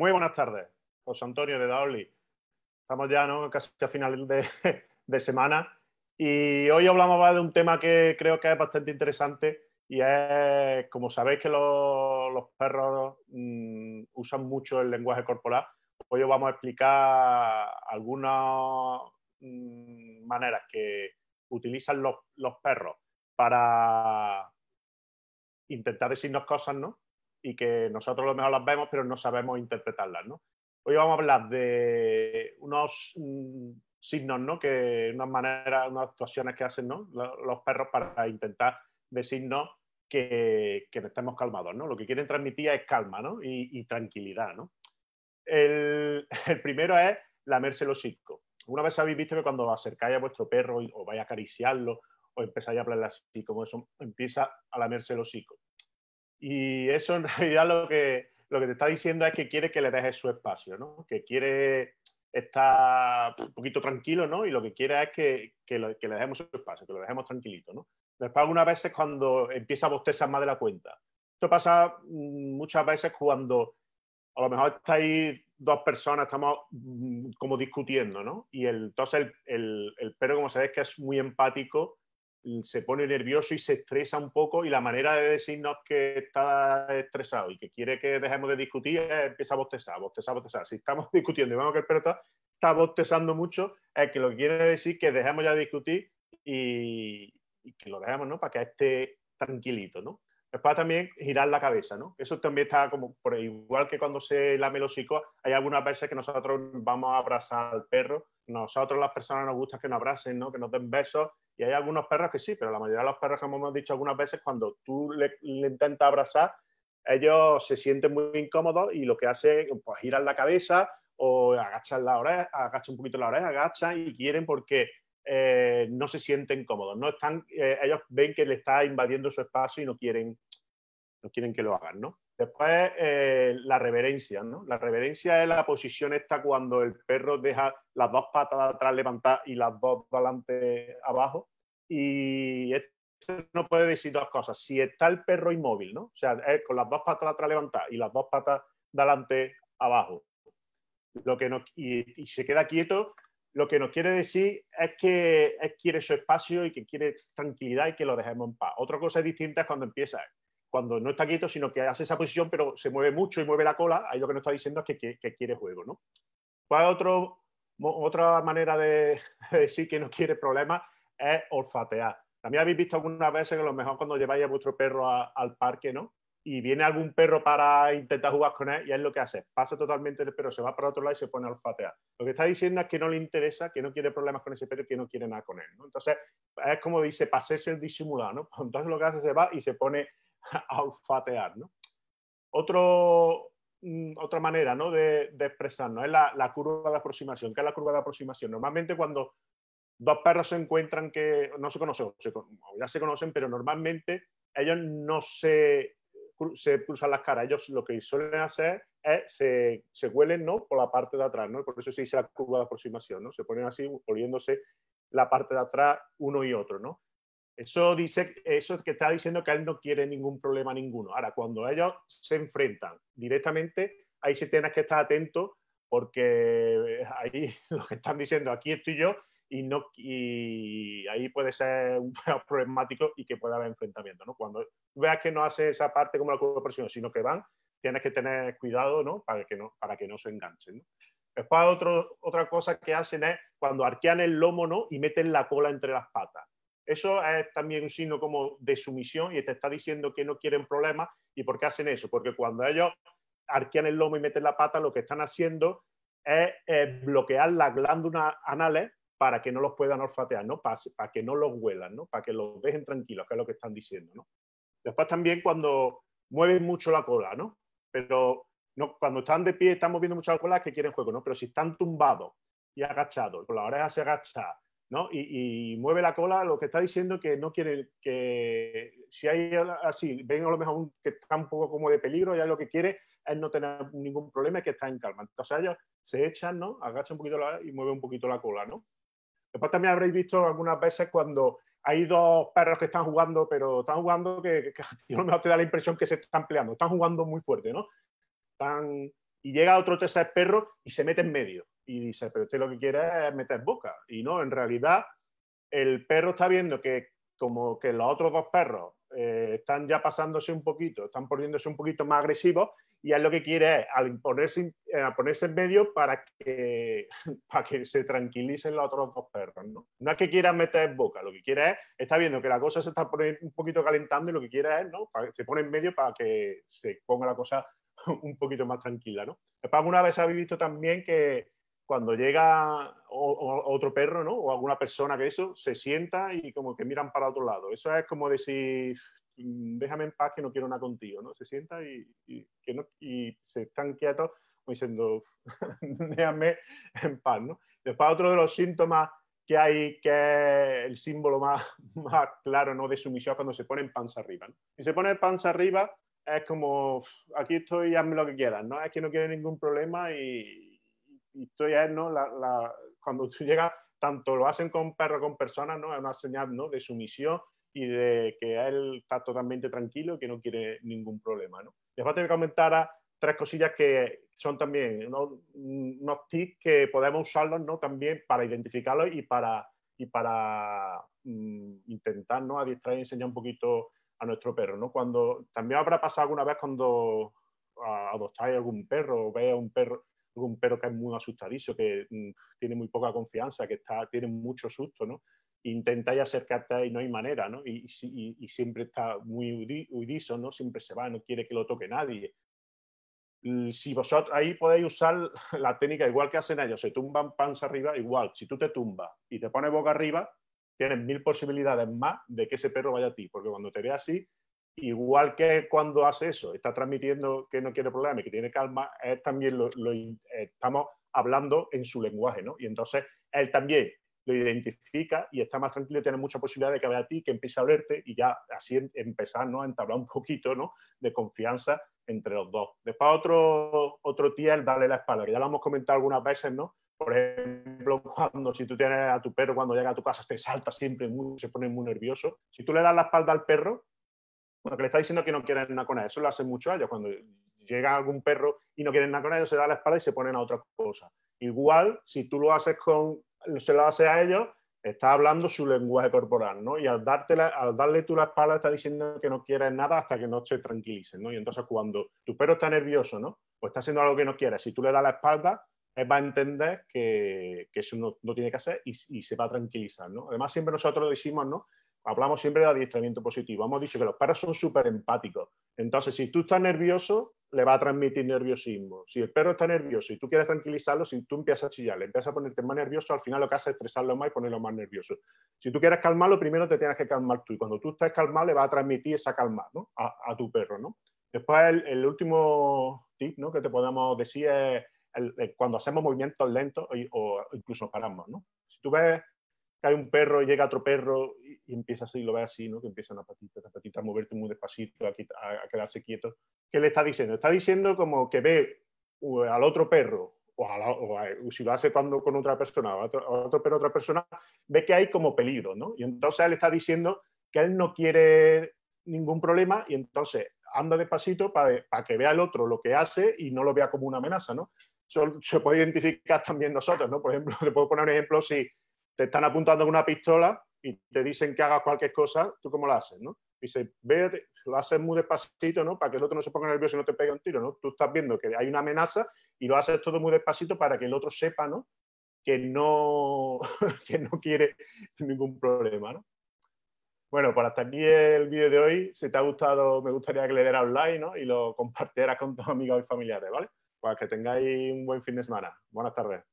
Muy buenas tardes, José Antonio de Daoli. Estamos ya ¿no? casi a final de, semana y hoy hablamos de un tema que creo que es bastante interesante y es, como sabéis que los, perros mm, usan mucho el lenguaje corporal, hoy os vamos a explicar algunas mm, maneras que utilizan los perros para intentar decirnos cosas, ¿no? Y que nosotros lo mejor las vemos, pero no sabemos interpretarlas, ¿no? Hoy vamos a hablar de unos mm, signos, ¿no? Que unas maneras, unas actuaciones que hacen, ¿no? Los perros para intentar decirnos que, que estemos calmados, ¿no? Lo que quieren transmitir es calma, ¿no? Y, tranquilidad, ¿no? El, el, primero es lamerse el hocico. Una vez habéis visto que cuando acercáis a vuestro perro o vais a acariciarlo o empezáis a hablarle así, como eso empieza a lamerse el hocico. Y eso en realidad lo que, lo que te está diciendo es que quiere que le dejes su espacio, ¿no? Que quiere estar un poquito tranquilo, ¿no? Y lo que quiere es que, que, le dejemos su espacio, que lo dejemos tranquilito, ¿no? Después algunas veces cuando empieza a bostezar más de la cuenta. Esto pasa mm, muchas veces cuando a lo mejor estáis dos personas, estamos mm, como discutiendo, ¿no? Y el, entonces el, el, el perro, como sabéis, que es muy empático, se pone nervioso y se estresa un poco y la manera de decirnos que está estresado y que quiere que dejemos de discutir es empieza a bostezar, bostezar, bostezar. Si estamos discutiendo y vemos que el perro está, bostezando mucho, es que lo que quiere decir que dejemos ya de discutir y, que lo dejemos, ¿no? Para que esté tranquilito, ¿no? Después también girar la cabeza, ¿no? Eso también está como, por igual que cuando se lame el hocico, hay algunas veces que nosotros vamos a abrazar al perro, nosotros las personas nos gusta que nos abracen, ¿no? Que nos den besos y hay algunos perros que sí, pero la mayoría de los perros, como hemos dicho algunas veces, cuando tú le, intentas abrazar, ellos se sienten muy incómodos y lo que hace es pues, girar la cabeza o agachan la oreja, agachan un poquito la oreja, agachan y quieren porque eh, no se sienten cómodos. No están, eh, ellos ven que le está invadiendo su espacio y no quieren, no quieren que lo hagan, ¿no? Después, eh, la reverencia, ¿no? La reverencia es la posición esta cuando el perro deja las dos patas atrás levantadas y las dos delante abajo. Y esto no puede decir dos cosas. Si está el perro inmóvil, ¿no? O sea, es con las dos patas de atrás levantadas y las dos patas delante abajo. Lo que no, y, se queda quieto, lo que nos quiere decir es que quiere su espacio y que quiere tranquilidad y que lo dejemos en paz. Otra cosa distinta es cuando empieza cuando no está quieto, sino que hace esa posición, pero se mueve mucho y mueve la cola, ahí lo que nos está diciendo es que, quiere juego, ¿no? ¿Cuál otro, otra manera de, decir que no quiere problemas? Es olfatear. También habéis visto algunas veces que a lo mejor cuando lleváis a vuestro perro al parque, ¿no? Y viene algún perro para intentar jugar con él y es lo que hace. Pasa totalmente el perro, se va para otro lado y se pone a olfatear. Lo que está diciendo es que no le interesa, que no quiere problemas con ese perro y que no quiere nada con él. ¿no? Entonces, es como dice, pasese el disimulado. ¿no? Entonces lo que hace es se va y se pone a olfatear. ¿no? Mm, otra manera ¿no? de, expresarnos es la, curva de aproximación. ¿Qué es la curva de aproximación? Normalmente cuando dos perros se encuentran que no se conocen, ya se conocen, pero normalmente ellos no se, se cruzan las caras. Ellos lo que suelen hacer es se, se huelen ¿no? por la parte de atrás. ¿no? Por eso se dice la curva de aproximación. ¿no? Se ponen así, oliéndose la parte de atrás uno y otro. ¿no? Eso dice, eso que está diciendo que él no quiere ningún problema ninguno. Ahora, cuando ellos se enfrentan directamente, ahí sí tienes que estar atento porque ahí lo que están diciendo, aquí estoy yo, y, no, y ahí puede ser un problemático y que pueda haber enfrentamiento. ¿no? Cuando veas que no hace esa parte como la curva sino que van, tienes que tener cuidado ¿no? Para, que no, para que no se enganchen. Después, otro, otra cosa que hacen es cuando arquean el lomo ¿no? y meten la cola entre las patas. Eso es también un signo como de sumisión y te está diciendo que no quieren problemas. ¿Y por qué hacen eso? Porque cuando ellos arquean el lomo y meten la pata, lo que están haciendo es bloquear las glándulas anales para que no los puedan olfatear, ¿no? Para, que no los huelan, ¿no? Para que los dejen tranquilos, que es lo que están diciendo, ¿no? Después también cuando mueven mucho la cola, ¿no? Pero no, cuando están de pie, están moviendo mucho la cola, que quieren juego, ¿no? Pero si están tumbados y agachados, con la oreja se agacha ¿no? Y, mueve la cola, lo que está diciendo que no quiere que si hay así, ven a lo mejor que está un poco como de peligro, ya lo que quiere es no tener ningún problema y que está en calma. Entonces ellos se echan, ¿no? Agachan un poquito la, y mueven un poquito la cola, ¿no? Después también habréis visto algunas veces cuando hay dos perros que están jugando, pero están jugando que, a lo mejor te da la impresión que se están peleando, están jugando muy fuerte, ¿no? Están y llega otro tercer perro y se mete en medio. Y dice, pero usted lo que quiere es meter boca. Y no, en realidad el perro está viendo que como que los otros dos perros eh, están ya pasándose un poquito, están poniéndose un poquito más agresivos y él lo que quiere es al ponerse, eh, ponerse en medio para que, para que se tranquilicen los otros dos perros. ¿no? no es que quiera meter boca, lo que quiere es, está viendo que la cosa se está poniendo un poquito calentando y lo que quiere es, ¿no? Para, se pone en medio para que se ponga la cosa un poquito más tranquila. ¿no? Después alguna vez habéis visto también que cuando llega otro perro, ¿no? O alguna persona que eso, se sienta y como que miran para otro lado. Eso es como decir, déjame en paz que no quiero nada contigo, ¿no? Se sienta y, que no, y se están quietos como diciendo, déjame en paz, ¿no? Después otro de los síntomas que hay, que es el símbolo más, más claro ¿no? de sumisión cuando se pone en panza arriba. ¿no? Si se pone panza arriba, es como, aquí estoy, hazme lo que quieras, ¿no? Es que no quiere ningún problema y, y estoy a ¿no? La, cuando tú llegas, tanto lo hacen con perros con personas, ¿no? Es una señal, ¿no? De sumisión y de que él está totalmente tranquilo y que no quiere ningún problema, ¿no? Te voy a comentar tres cosillas que son también unos tips que podemos usarlos, ¿no? También para identificarlos y para, y para mm, intentar, ¿no? Adiestrar y enseñar un poquito a nuestro perro, ¿no? Cuando, también habrá pasado alguna vez cuando adoptáis algún perro o veis a un perro un perro que es muy asustadizo, que mm, tiene muy poca confianza, que está, tiene mucho susto, ¿no? Intentáis acercarte y no hay manera, ¿no? Y, siempre está muy huidizo, ¿no? Siempre se va, no quiere que lo toque nadie. Si vosotros ahí podéis usar la técnica igual que hacen ellos, se tumban panza arriba, igual, si tú te tumbas y te pones boca arriba, tienes mil posibilidades más de que ese perro vaya a ti, porque cuando te ve así, igual que cuando hace eso, está transmitiendo que no quiere problemas que tiene calma, también lo, estamos hablando en su lenguaje, ¿no? Y entonces él también lo identifica y está más tranquilo y tiene mucha posibilidad de que vea a ti, que empiece a olerte y ya así em, empezar ¿no? a entablar un poquito ¿no? de confianza entre los dos. Después otro, otro es darle la espalda, que ya lo hemos comentado algunas veces, ¿no? Por ejemplo, cuando si tú tienes a tu perro cuando llega a tu casa te salta siempre, muy, se pone muy nervioso. Si tú le das la espalda al perro, bueno, que le está diciendo que no quieren nada con él. Eso lo hacen mucho ellos. Cuando llega algún perro y no quieren nada con ellos, se da la espalda y se ponen a otra cosa. Igual, si tú lo haces con, se lo haces a ellos, está hablando su lenguaje corporal, ¿no? Y al, al darle tú la espalda está diciendo que no quieres nada hasta que no te tranquilicen, ¿no? Y entonces cuando tu perro está nervioso, ¿no? O está haciendo algo que no quiere, si tú le das la espalda, él va a entender que, que eso no, no, tiene que hacer y, y, se va a tranquilizar, ¿no? Además, siempre nosotros decimos, ¿no? hablamos siempre de adiestramiento positivo. Hemos dicho que los perros son súper empáticos. Entonces, si tú estás nervioso, le va a transmitir nerviosismo. Si el perro está nervioso y tú quieres tranquilizarlo, si tú empiezas a chillar, le empiezas a ponerte más nervioso, al final lo que hace es estresarlo más y ponerlo más nervioso. Si tú quieres calmarlo, primero te tienes que calmar tú. Y cuando tú estás calmado, le va a transmitir esa calma ¿no? a, tu perro. ¿no? Después, el, último tip ¿no? que te podemos decir es cuando hacemos movimientos lentos o, incluso paramos. ¿no? Si tú ves hay un perro y llega otro perro y, empieza así, lo ve así, ¿no? Que empieza una patita, una patita a moverte muy despacito, a, quedarse quieto. ¿Qué le está diciendo? Está diciendo como que ve al otro perro, o, si lo hace cuando con otra persona, o otro, otro perro, otra persona, ve que hay como peligro, ¿no? Y entonces él está diciendo que él no quiere ningún problema y entonces anda despacito para, para que vea el otro lo que hace y no lo vea como una amenaza, ¿no? Eso se puede identificar también nosotros, ¿no? Por ejemplo, le puedo poner un ejemplo si te están apuntando con una pistola y te dicen que hagas cualquier cosa, ¿tú cómo lo haces? ¿no? Dice, ve, lo haces muy despacito, ¿no? Para que el otro no se ponga nervioso y no te pegue un tiro, ¿no? Tú estás viendo que hay una amenaza y lo haces todo muy despacito para que el otro sepa, ¿no? Que no, que no quiere ningún problema, ¿no? Bueno, para hasta aquí el vídeo de hoy. Si te ha gustado, me gustaría que le dieras un like, ¿no? Y lo compartieras con tus amigos y familiares, ¿vale? Para que tengáis un buen fin de semana. Buenas tardes.